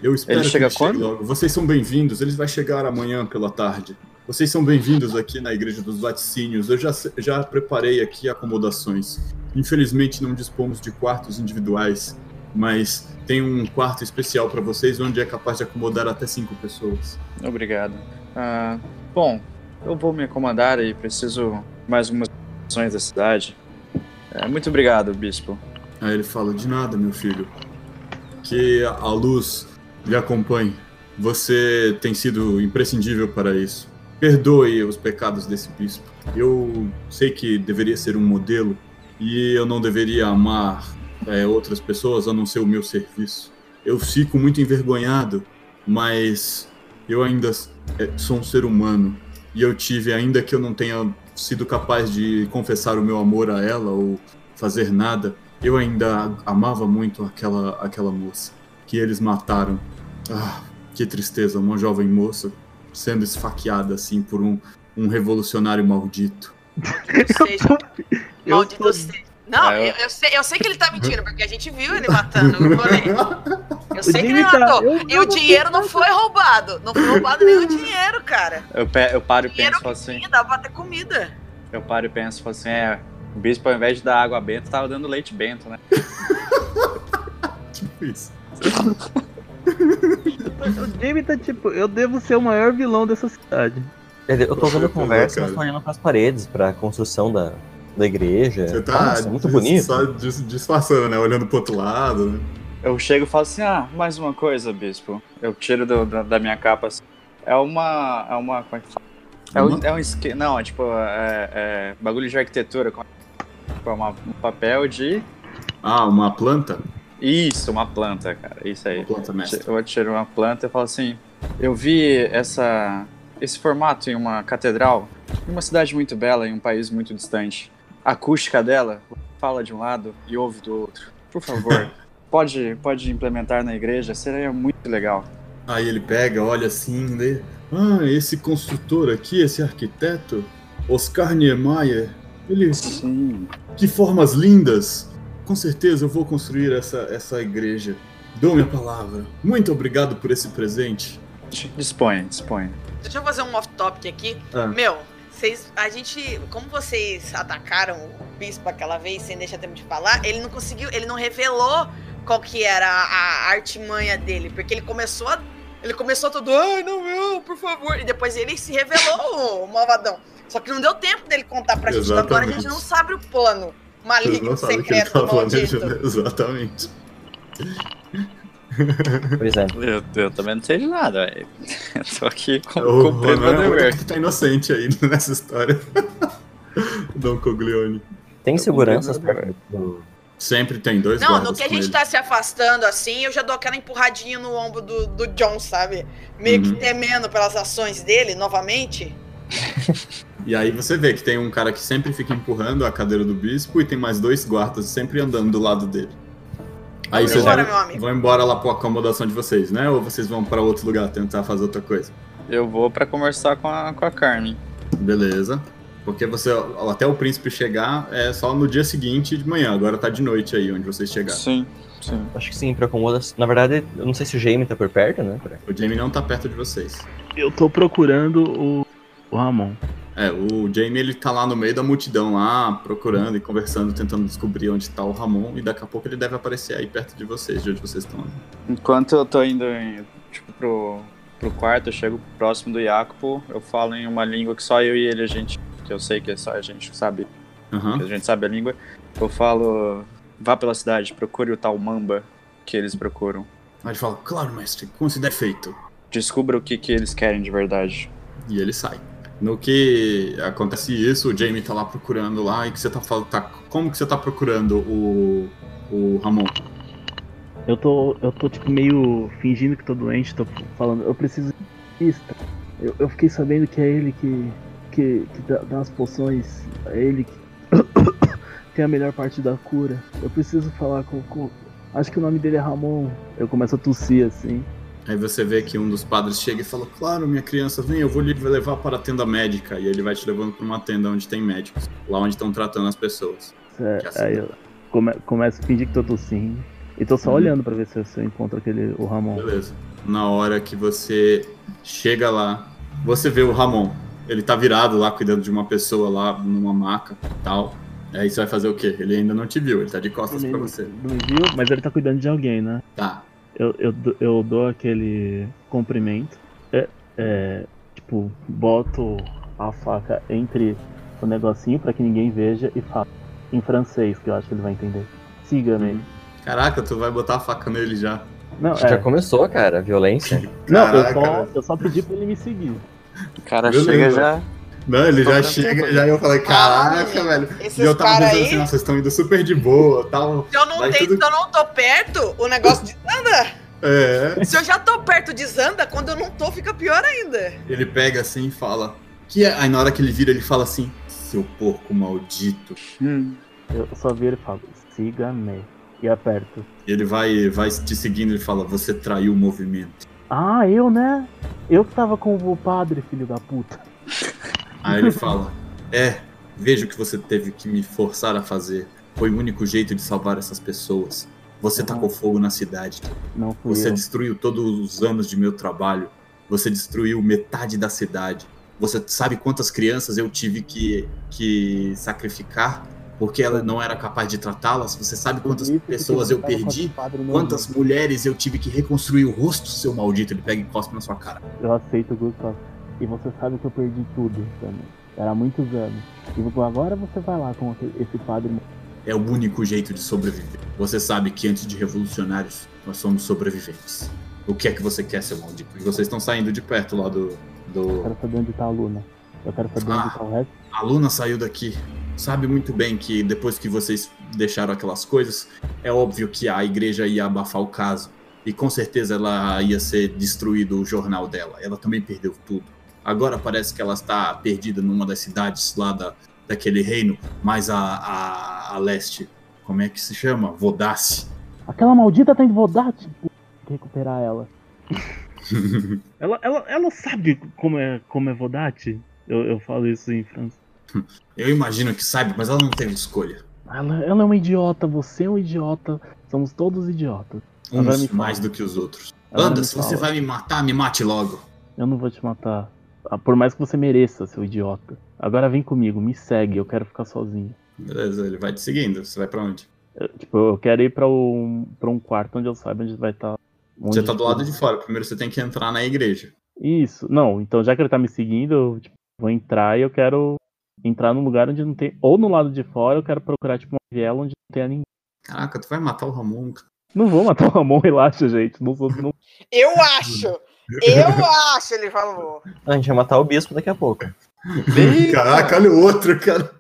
Eu espero Ele que chega ele chegue quando? logo. Vocês são bem-vindos, ele vai chegar amanhã pela tarde. Vocês são bem-vindos aqui na Igreja dos Vaticínios. Eu já, já preparei aqui acomodações. Infelizmente não dispomos de quartos individuais, mas tem um quarto especial para vocês onde é capaz de acomodar até cinco pessoas. Obrigado. Ah, bom, eu vou me acomodar e preciso mais umas ações da cidade. É, muito obrigado, bispo. Aí ele fala: De nada, meu filho. Que a luz lhe acompanhe. Você tem sido imprescindível para isso. Perdoe os pecados desse bispo. Eu sei que deveria ser um modelo e eu não deveria amar é, outras pessoas a não ser o meu serviço. eu fico muito envergonhado, mas eu ainda é, sou um ser humano. E eu tive, ainda que eu não tenha sido capaz de confessar o meu amor a ela ou fazer nada, eu ainda amava muito aquela, aquela moça que eles mataram. Ah, que tristeza, uma jovem moça sendo esfaqueada assim por um, um revolucionário maldito. Maldito seja. Eu Maldito tô- seja. Não, É, eu- eu, sei, eu sei que ele tá mentindo, porque a gente viu ele matando o. Eu sei que ele Jimmy tá- matou. eu- E o dinheiro não foi roubado. Não foi roubado nenhum dinheiro, cara. Eu, pe- eu paro e penso que assim. tinha, dava pra ter comida. Eu paro e penso falo assim, é. O bispo, ao invés de dar água benta, tava dando leite bento, né? Tipo isso. O Jamie tá tipo, eu devo ser o maior vilão dessa cidade. Eu tô ouvindo a conversa, mas tô olhando pras paredes, pra construção da, da igreja. Você tá Nossa, muito bonito. só dis- disfarçando, né? Olhando pro outro lado, né? Eu chego e falo assim, ah, mais uma coisa, bispo. Eu tiro do- da, da minha capa assim. É uma. É uma. Como é que fala? É um, é um esque... Não, é tipo. É, é bagulho de arquitetura. Tipo, é uma, um papel de. Ah, uma planta? Isso, uma planta, cara. Isso aí. Uma planta mestre. Eu tiro uma planta e falo assim: Eu vi essa, esse formato em uma catedral, em uma cidade muito bela, em um país muito distante. A acústica dela fala de um lado e ouve do outro. Por favor, pode, pode implementar na igreja, seria muito legal. Aí ele pega, olha assim, lê. Ah, esse construtor aqui, esse arquiteto, Oscar Niemeyer, ele. Sim. Que formas lindas! Com certeza eu vou construir essa, essa igreja. Dou minha palavra. Muito obrigado por esse presente. Disponha, disponha. Deixa eu fazer um off-topic aqui. Ah. Meu, vocês. A gente. Como vocês atacaram o bispo aquela vez sem deixar tempo de falar, ele não conseguiu. Ele não revelou qual que era a, a artimanha dele. Porque ele começou a. Ele começou todo. Ai, não, meu, por favor. E depois ele se revelou, o malvadão. Só que não deu tempo dele contar pra gente. Então agora a gente Exatamente. não sabe o plano maligno, que secreto, tá maldito. planejando. Exatamente. Pois é. Eu, eu também não sei de nada, velho. Eu tô aqui com, O cumprindo meu é dever. único que tá inocente aí nessa história. Dom Coglione. Tem Eu seguranças perto do. Sempre tem dois Não, no que a gente ele. tá se afastando assim, eu já dou aquela empurradinha no ombro do, do John, sabe? Meio Uhum. que temendo pelas ações dele novamente. E aí você vê que tem um cara que sempre fica empurrando a cadeira do bispo e tem mais dois guardas sempre andando do lado dele. Aí Vamos vocês embora, vão, vão embora lá pra acomodação de vocês, né? Ou vocês vão pra outro lugar tentar fazer outra coisa? Eu vou pra conversar com a, com a Carmen. Beleza. Porque você, até o príncipe chegar, é só no dia seguinte de manhã. Agora tá de noite aí onde vocês chegaram. Sim, sim. Acho que sim, pra acomodação. Na verdade, eu não sei se o Jamie tá por perto, né? O Jamie não tá perto de vocês. Eu tô procurando o, o Ramon. É, o Jamie ele tá lá no meio da multidão lá, procurando e conversando, tentando descobrir onde tá o Ramon, e daqui a pouco ele deve aparecer aí perto de vocês, de onde vocês estão. Enquanto eu tô indo em- tipo, pro, pro quarto, eu chego próximo do Jacopo, eu falo em uma língua que só eu e ele a gente. Que eu sei que só a gente sabe. Que a gente sabe a língua. Eu falo. Vá pela cidade, procure o tal Mamba que eles procuram. Aí ele fala, claro, mestre, considere feito. Descubra o que, que eles querem de verdade. E ele sai. No que acontece isso, o Jamie tá lá procurando lá, e que você tá falando. Tá, como que você tá procurando o. o Ramon? Eu tô, eu tô tipo meio fingindo que tô doente, tô falando, eu preciso de pista. Eu, eu fiquei sabendo que é ele que, que, que dá, dá as poções, é ele que tem a melhor parte da cura. Eu preciso falar com, com. Acho que o nome dele é Ramon. Eu começo a tossir assim. Aí você vê que um dos padres chega e fala: Claro, minha criança, vem, eu vou lhe levar para a tenda médica. E ele vai te levando para uma tenda onde tem médicos, lá onde estão tratando as pessoas. É, assim. aí eu come, começo a fingir que tô tossindo. E tô só Uhum. olhando pra ver se eu encontro aquele, o Ramon. Beleza. Na hora que você chega lá, você vê o Ramon. Ele tá virado lá, cuidando de uma pessoa lá, numa maca tal. Aí você vai fazer o quê? Ele ainda não te viu, ele tá de costas Ele pra você. não viu, mas ele tá cuidando de alguém, né? Tá. Eu, eu, dou- eu dou aquele cumprimento. É, é, tipo, boto a faca entre o negocinho pra que ninguém veja e falo em francês, que eu acho que ele vai entender. Siga-me. Caraca, tu vai botar a faca nele já. Não, Já é, começou, cara, a violência. não eu, Caraca, só, eu só pedi pra ele me seguir. O cara Beleza. chega já. Não, ele já chega, já eu falei, caraca, Ah, velho. Esses E eu tava pensando aí, assim, "Nossa, vocês estão indo super de boa tal. se eu não, tenho, tudo- eu não tô perto, o negócio de nada. É. Se eu já tô perto de Zanda, quando eu não tô, fica pior ainda. Ele pega assim e fala. Que é? Aí na hora que ele vira, ele fala assim: Seu porco maldito. Hum. Eu só viro e falo, siga-me. E aperto. E ele vai, vai te seguindo e fala: Você traiu o movimento. Ah, eu, né? Eu que tava com o padre, filho da puta. Aí ele fala: É, vejo que você teve que me forçar a fazer. Foi o único jeito de salvar essas pessoas. Você tacou fogo na cidade. Não fui Você eu. destruiu todos os anos de meu trabalho. Você destruiu metade da cidade. Você sabe quantas crianças eu tive que, que sacrificar porque ela não era capaz de tratá-las? Você sabe quantas pessoas eu perdi? Quantas mulheres eu tive que reconstruir o rosto, seu maldito? Ele pega e cospe na sua cara. Eu aceito, Gustavo. E você sabe que eu perdi tudo também. Era muitos anos. E agora você vai lá com esse padre. É o único jeito de sobreviver. Você sabe que antes de revolucionários, nós somos sobreviventes. O que é que você quer, seu maldito? E vocês estão saindo de perto lá do. Eu do... quero saber onde tá a Luna. Eu quero saber Ah. onde tá o resto. A Luna saiu daqui. Sabe muito bem que depois que vocês deixaram aquelas coisas, é óbvio que a igreja ia abafar o caso. E com certeza ela ia ser destruído o jornal dela. Ela também perdeu tudo. Agora parece que ela está perdida numa das cidades lá da, daquele reino, mais a, a, a leste. Como é que se chama? Vodace. Aquela maldita tá. Tem que recuperar ela. ela, ela. Ela sabe como é, como é Vodate? Eu, eu falo isso em França. Eu imagino que saiba, mas ela não teve escolha. Ela, ela é uma idiota, você é um idiota. Somos todos idiotas. Agora Uns mais do que os outros. Agora Anda, se você fala. vai me matar, me mate logo. Eu não vou te matar. Ah, Por mais que você mereça, seu idiota. Agora vem comigo, me segue, eu quero ficar sozinho. Beleza, ele vai te seguindo. Você vai pra onde? Eu, tipo, eu quero ir pra um, pra um quarto onde eu saiba onde vai estar. Você tá do lado de fora. Primeiro você tem que entrar na igreja. Isso. Não, então já que ele tá me seguindo, eu tipo, vou entrar e eu quero entrar num lugar onde não tem. Ou no lado de fora, eu quero procurar, tipo, uma viela onde não tenha ninguém. Caraca, tu vai matar o Ramon, cara. Não vou matar o Ramon, relaxa, gente. Não sou. Não... Eu acho! Eu acho, ele falou. A gente vai matar o bispo daqui a pouco. Caraca, olha o outro, cara.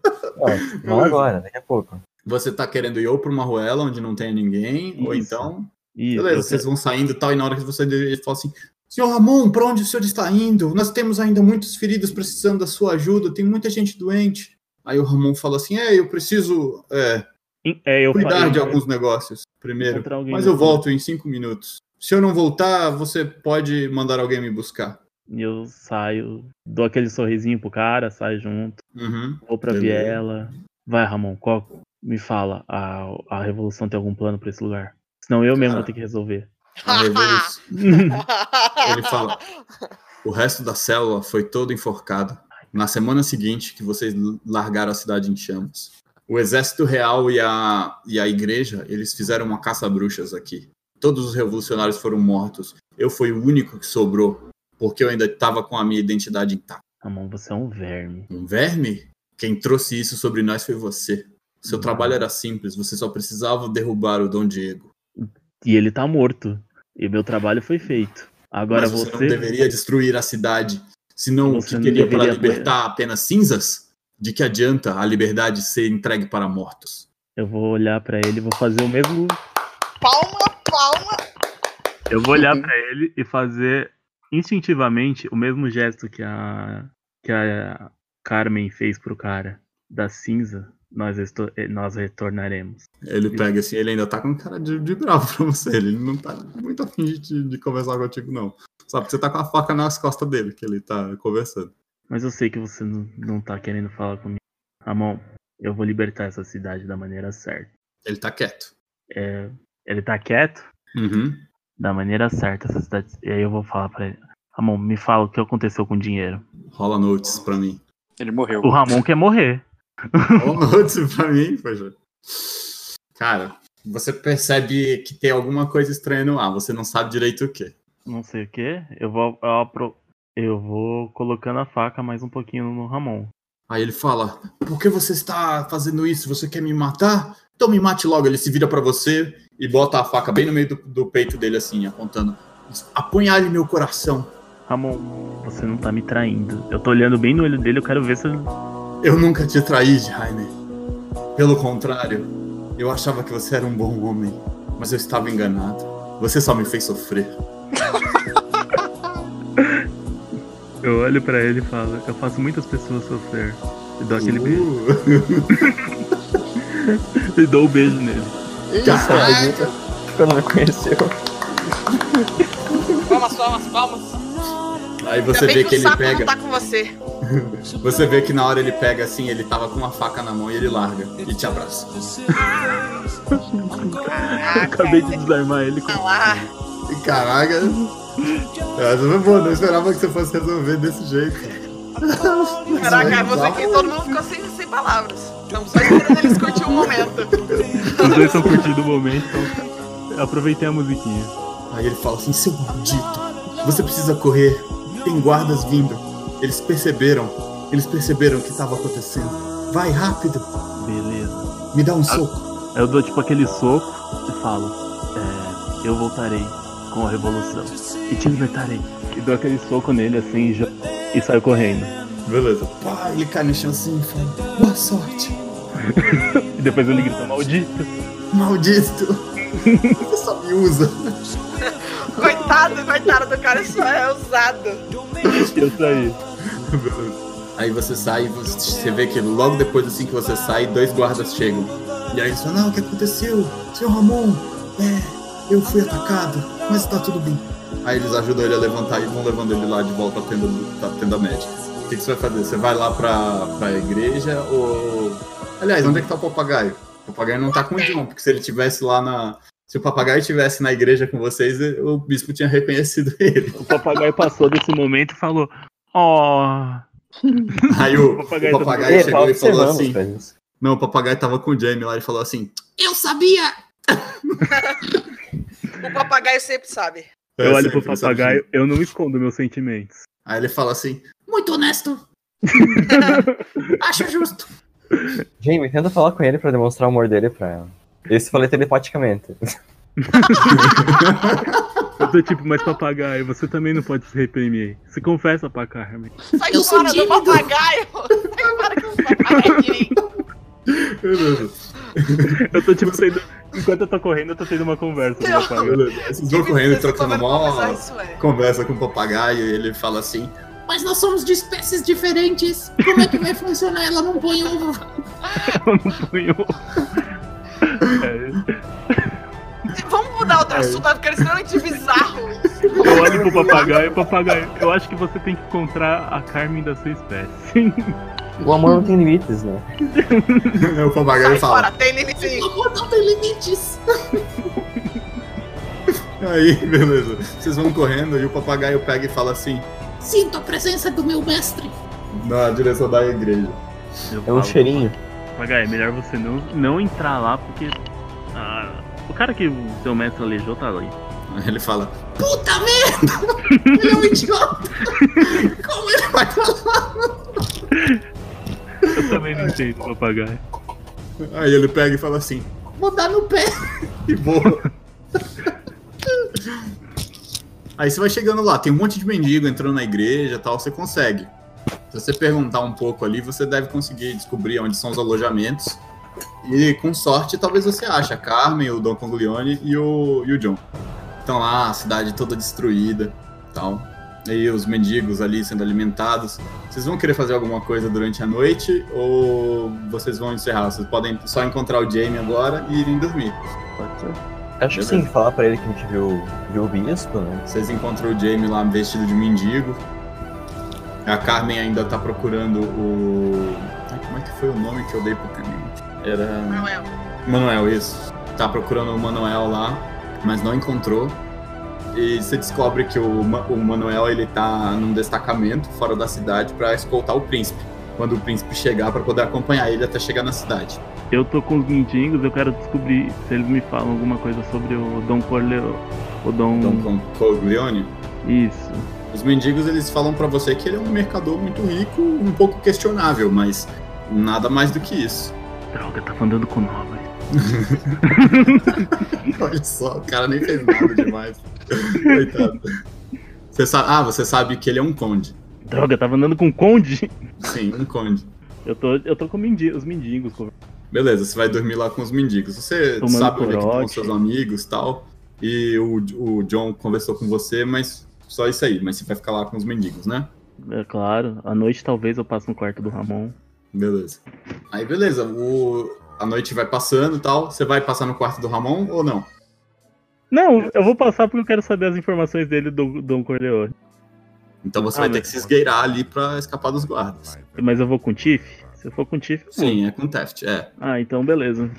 Não, não agora, daqui a pouco. Você tá querendo ir ou pra uma ruela onde não tenha ninguém, ou Isso. então. Isso, Beleza, vocês vão saindo e tal, e na hora que você fala assim: Senhor Ramon, pra onde o senhor está indo? Nós temos ainda muitos feridos precisando da sua ajuda, tem muita gente doente. Aí o Ramon fala assim: É, eu preciso é, É, eu cuidar falei- de alguns negócios primeiro. Mas eu volto em cinco minutos. Se eu não voltar, você pode mandar alguém me buscar. E eu saio, dou aquele sorrisinho pro cara, saio junto, Uhum. vou pra Beleza. viela. Vai, Ramon, qual... me fala, a, a Revolução tem algum plano pra esse lugar? Senão eu mesmo vou ter que resolver. Ele fala: O resto da célula foi todo enforcado. Na semana seguinte, que vocês largaram a cidade em chamas. O exército real e a, e a igreja, eles fizeram uma caça a bruxas aqui. Todos os revolucionários foram mortos. Eu fui o único que sobrou, porque eu ainda estava com a minha identidade intacta. Ramon, você é um verme. Um verme? Quem trouxe isso sobre nós foi você. Seu Uhum. trabalho era simples, você só precisava derrubar o Dom Diego. E ele tá morto. E meu trabalho foi feito. Agora Mas você, você. não deveria destruir a cidade. Senão, o que não queria para libertar apenas cinzas? De que adianta a liberdade ser entregue para mortos? Eu vou olhar pra ele e vou fazer o mesmo. Palma, palma. Eu vou olhar pra ele e fazer instintivamente o mesmo gesto que a que a Carmen fez pro cara da cinza. Nós, eh, nós retornaremos. Ele pega assim, ele ainda tá com cara de, de bravo pra você. Ele não tá muito afim de, de conversar contigo, não. Só porque você tá com a faca nas costas dele, que ele tá conversando. Mas eu sei que você não, não tá querendo falar comigo. Ramon, eu vou libertar essa cidade da maneira certa. Ele tá quieto. É, ele tá quieto Uhum. da maneira certa essa cidade. E aí eu vou falar pra ele. Ramon, me fala o que aconteceu com o dinheiro. Rola notes pra mim. Ele morreu. O Ramon quer morrer. Notes pra mim, poxa. Cara, você percebe que tem alguma coisa estranha no ar, você não sabe direito o que. Não sei o que. Eu vou. Eu, apro- eu vou colocando a faca mais um pouquinho no Ramon. Aí ele fala: Por que você está fazendo isso? Você quer me matar? Então me mate logo. Ele se vira pra você e bota a faca bem no meio do, do peito dele, assim, apontando. Apunhale meu coração. Ramon, você não tá me traindo. Eu tô olhando bem no olho dele, eu quero ver se. Eu nunca te traí, Jaime. Pelo contrário, eu achava que você era um bom homem, mas eu estava enganado. Você só me fez sofrer. Eu olho pra ele e falo, eu faço muitas pessoas sofrer. E dou aquele beijo. Uh. E dou o beijo nele. Caraca. Quando me conheceu. Palmas, palmas, palmas. Aí Ainda você bem vê que, que o ele sapo pega. não tá com você. Você vê que na hora ele pega assim, ele tava com uma faca na mão e ele larga e te abraça. Eu acabei de desarmar ele com Caraca. Essa foi boa, não esperava que você fosse resolver desse jeito. Caraca, você aqui, todo mundo ficou sem, sem palavras. Estamos só esperando eles curtir o momento. Os dois estão curtindo o momento, então aproveitei a musiquinha. Aí ele fala assim, seu maldito, você precisa correr. Tem guardas vindo. Eles perceberam. Eles perceberam o que estava acontecendo. Vai rápido, Beleza. me dá um soco. Aí eu dou tipo aquele soco e falo, é, eu voltarei com a revolução e te libertarei. E dou aquele soco nele assim já, e saio correndo. Beleza. Pá, ele cai no chão assim e fala, boa sorte, E depois ele grita, maldito. maldito. Você só me usa. Coitado, coitado do cara, só é usado. Eu saí. Aí você sai e você vê que logo depois assim que você sai, dois guardas chegam. E aí eles falam, não, o que aconteceu? Senhor Ramon, é, eu fui atacado, mas tá tudo bem. Aí eles ajudam ele a levantar e vão levando ele lá de volta à tenda, tenda médica. O que, que você vai fazer? Você vai lá pra, pra igreja ou. Aliás, onde é que tá o papagaio? O papagaio não tá com o John, porque se ele tivesse lá na. Se o papagaio estivesse na igreja com vocês, o bispo tinha reconhecido ele. O papagaio passou desse momento e falou, ó. Aí o, O papagaio o papagaio Ele chegou e falou assim. Não, o papagaio tava com o Jamie lá e falou assim: Eu sabia! O papagaio sempre sabe. Eu olho sempre, pro sabe? papagaio, eu não escondo meus sentimentos. Aí ele fala assim: Muito honesto! Acho justo! Jamie, tenta falar com ele pra demonstrar o amor dele pra ela. Esse falei telepaticamente. Eu tô tipo, mas papagaio, você também não pode se reprimir. Se confessa pra Carmen. Sai Eu fora do papagaio. Sai fora com o papagaio direito. Eu tô tipo tendo. Enquanto eu tô correndo, eu tô tendo uma conversa com o papagaio. Vocês vão correndo e trocando mó é? conversa com o papagaio e ele fala assim: Mas nós somos de espécies diferentes. Como é que vai funcionar? Ela não põe ovo. Eu não punho. É, Outro assunto, tá ficando extremamente bizarro eu olho pro papagaio, papagaio, eu acho que você tem que encontrar a Carmen da sua espécie. O amor não tem limites, né? o papagaio Sai fala. fora, tem limite. O amor não tem limites. Aí, beleza. Vocês vão correndo e o papagaio pega e fala assim: Sinto a presença do meu mestre. Na direção da igreja. Eu É um falo, cheirinho. Papagaio, é melhor você não, não entrar lá porque. ah, cara que o seu mestre aleijou tá ali. Aí ele fala: Puta merda! Ele é um idiota. Como ele vai falar? Eu também não entendo papagaio. Aí ele pega e fala assim: Vou dar no pé. Que boa. Aí você vai chegando lá, tem um monte de mendigo entrando na igreja e tal, você consegue. Se você perguntar um pouco ali, você deve conseguir descobrir onde são os alojamentos. E com sorte, talvez você ache a Carmen, o Don Conglione e o, e o John. Estão lá, a cidade toda destruída tal. E os mendigos ali sendo alimentados. Vocês vão querer fazer alguma coisa durante a noite ou vocês vão encerrar? Vocês podem só encontrar o Jamie agora e irem dormir. Pode ser. Acho que Beleza. sim, falar pra ele que a gente viu, viu o bispo, né? Vocês encontram o Jamie lá vestido de mendigo. A Carmen ainda tá procurando o. Ai, como é que foi o nome que eu dei pro tenente? Era. Manuel. Manuel, isso. Tá procurando o Manuel lá, mas não encontrou. E você descobre que o, Ma- o Manuel ele tá num destacamento fora da cidade pra escoltar o príncipe. Quando o príncipe chegar, pra poder acompanhar ele até chegar na cidade. Eu tô com os mendigos, eu quero descobrir se eles me falam alguma coisa sobre o Dom Corleo. O Dom. Com Coglione, Isso. Os mendigos eles falam pra você que ele é um mercador muito rico, um pouco questionável, mas nada mais do que isso. Droga, tava andando com nova. Olha só, o cara nem fez nada demais. Coitado. Você sabe, ah, você sabe que ele é um conde. Droga, tava andando com o Conde. Sim, um conde. Eu tô, eu tô com os mendigos. Beleza, você vai dormir lá com os mendigos. Você Tomando sabe onde é que estão seus amigos e tal. e o, o John conversou com você, mas só isso aí. Mas você vai ficar lá com os mendigos, né? É claro, à noite talvez eu passe no quarto do Ramon. Beleza. Aí beleza, o... a noite vai passando e tal. Você vai passar no quarto do Ramon ou não? Não, eu vou passar porque eu quero saber as informações dele do Dom Corleone. Então você Ah, vai ter que se esgueirar ali pra escapar dos guardas. Mas eu vou com o Tiff? Se eu for com o Tiff. Sim, é com Theft, é. Ah, então beleza.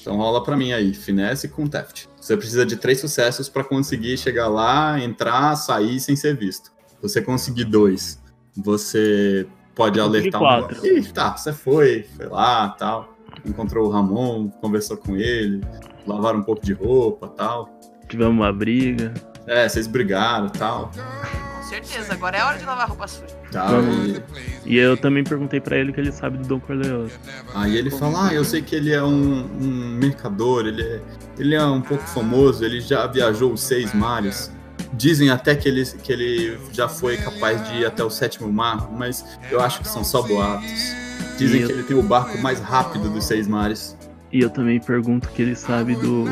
Então rola pra mim aí, finesse com Theft. Você precisa de três sucessos pra conseguir chegar lá, entrar, sair sem ser visto. Você conseguir dois, você pode alertar quatro. um. Ih, tá, você foi, foi lá tal. Encontrou o Ramon, conversou com ele, lavaram um pouco de roupa tal. Tivemos uma briga. É, vocês brigaram tal. Com certeza, agora é hora de lavar roupa suja. tal Vamos. e... E eu também perguntei pra ele que ele sabe do Dom Corleone. Aí ele fala, ah, eu sei que ele é um, um mercador, ele é, ele é um pouco famoso, ele já viajou os seis mares. Dizem até que ele, que ele já foi capaz de ir até o sétimo mar, mas eu acho que são só boatos. Dizem eu- que ele tem o barco mais rápido dos seis mares. E eu também pergunto que ele sabe do,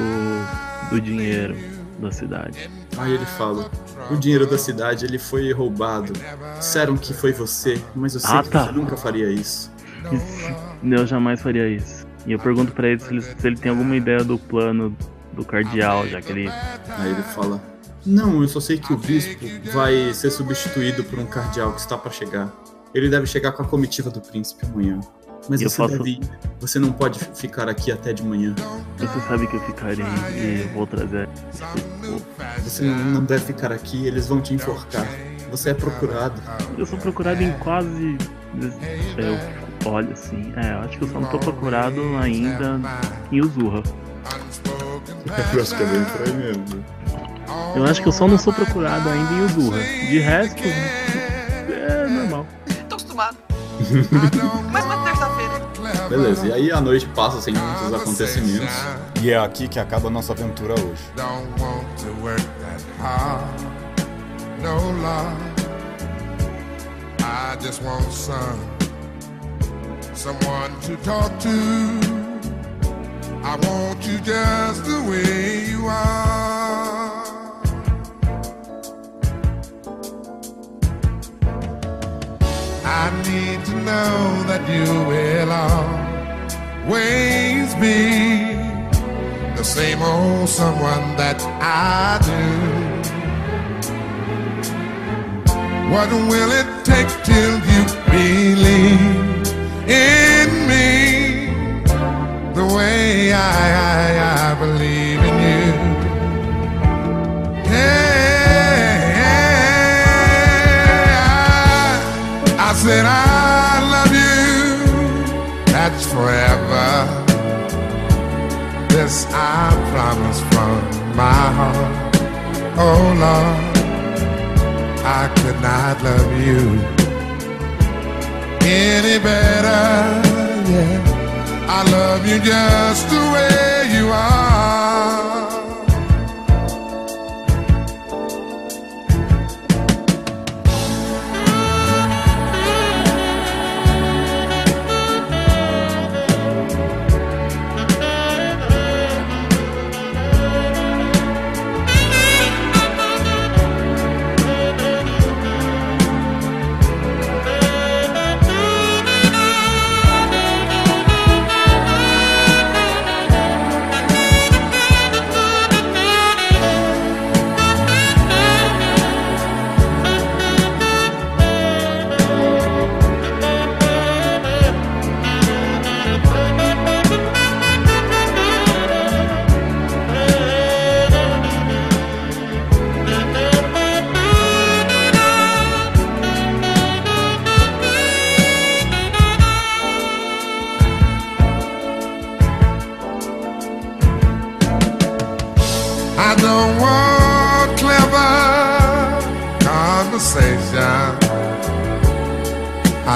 do dinheiro da cidade. Aí ele fala, o dinheiro da cidade ele foi roubado. Disseram que foi você, mas eu sei Ah, que tá. você nunca faria isso. Eu jamais faria isso. E eu pergunto pra ele se ele, se ele tem alguma ideia do plano do cardeal, já que ele. Aí ele fala: Não, eu só sei que o bispo vai ser substituído por um cardeal que está para chegar. Ele deve chegar com a comitiva do príncipe amanhã. Mas eu você faço- deve ir. Você não pode ficar aqui até de manhã. Você sabe que eu ficarei e vou trazer. Você não deve ficar aqui, eles vão te enforcar. Você é procurado. Eu sou procurado em quase. Eu olho assim. É, eu acho que eu só não tô procurado ainda em Uzurra. Eu acho que é bem por aí mesmo. Eu acho que eu só não sou procurado ainda em Uzurra. De resto, é normal. Tô acostumado. Mais uma terça-feira. Beleza, e aí a noite passa sem muitos acontecimentos. E é aqui que acaba a nossa aventura hoje. don't want to work that hard. No love. I just want some someone to talk to. I want you just the way you are. I need to know that you will always be the same old someone that I do. What will it take till you believe in me the way I, I, I believe said I love you. That's forever. This I promise from my heart. Oh Lord, I could not love you any better. Yeah, I love you just the way you are.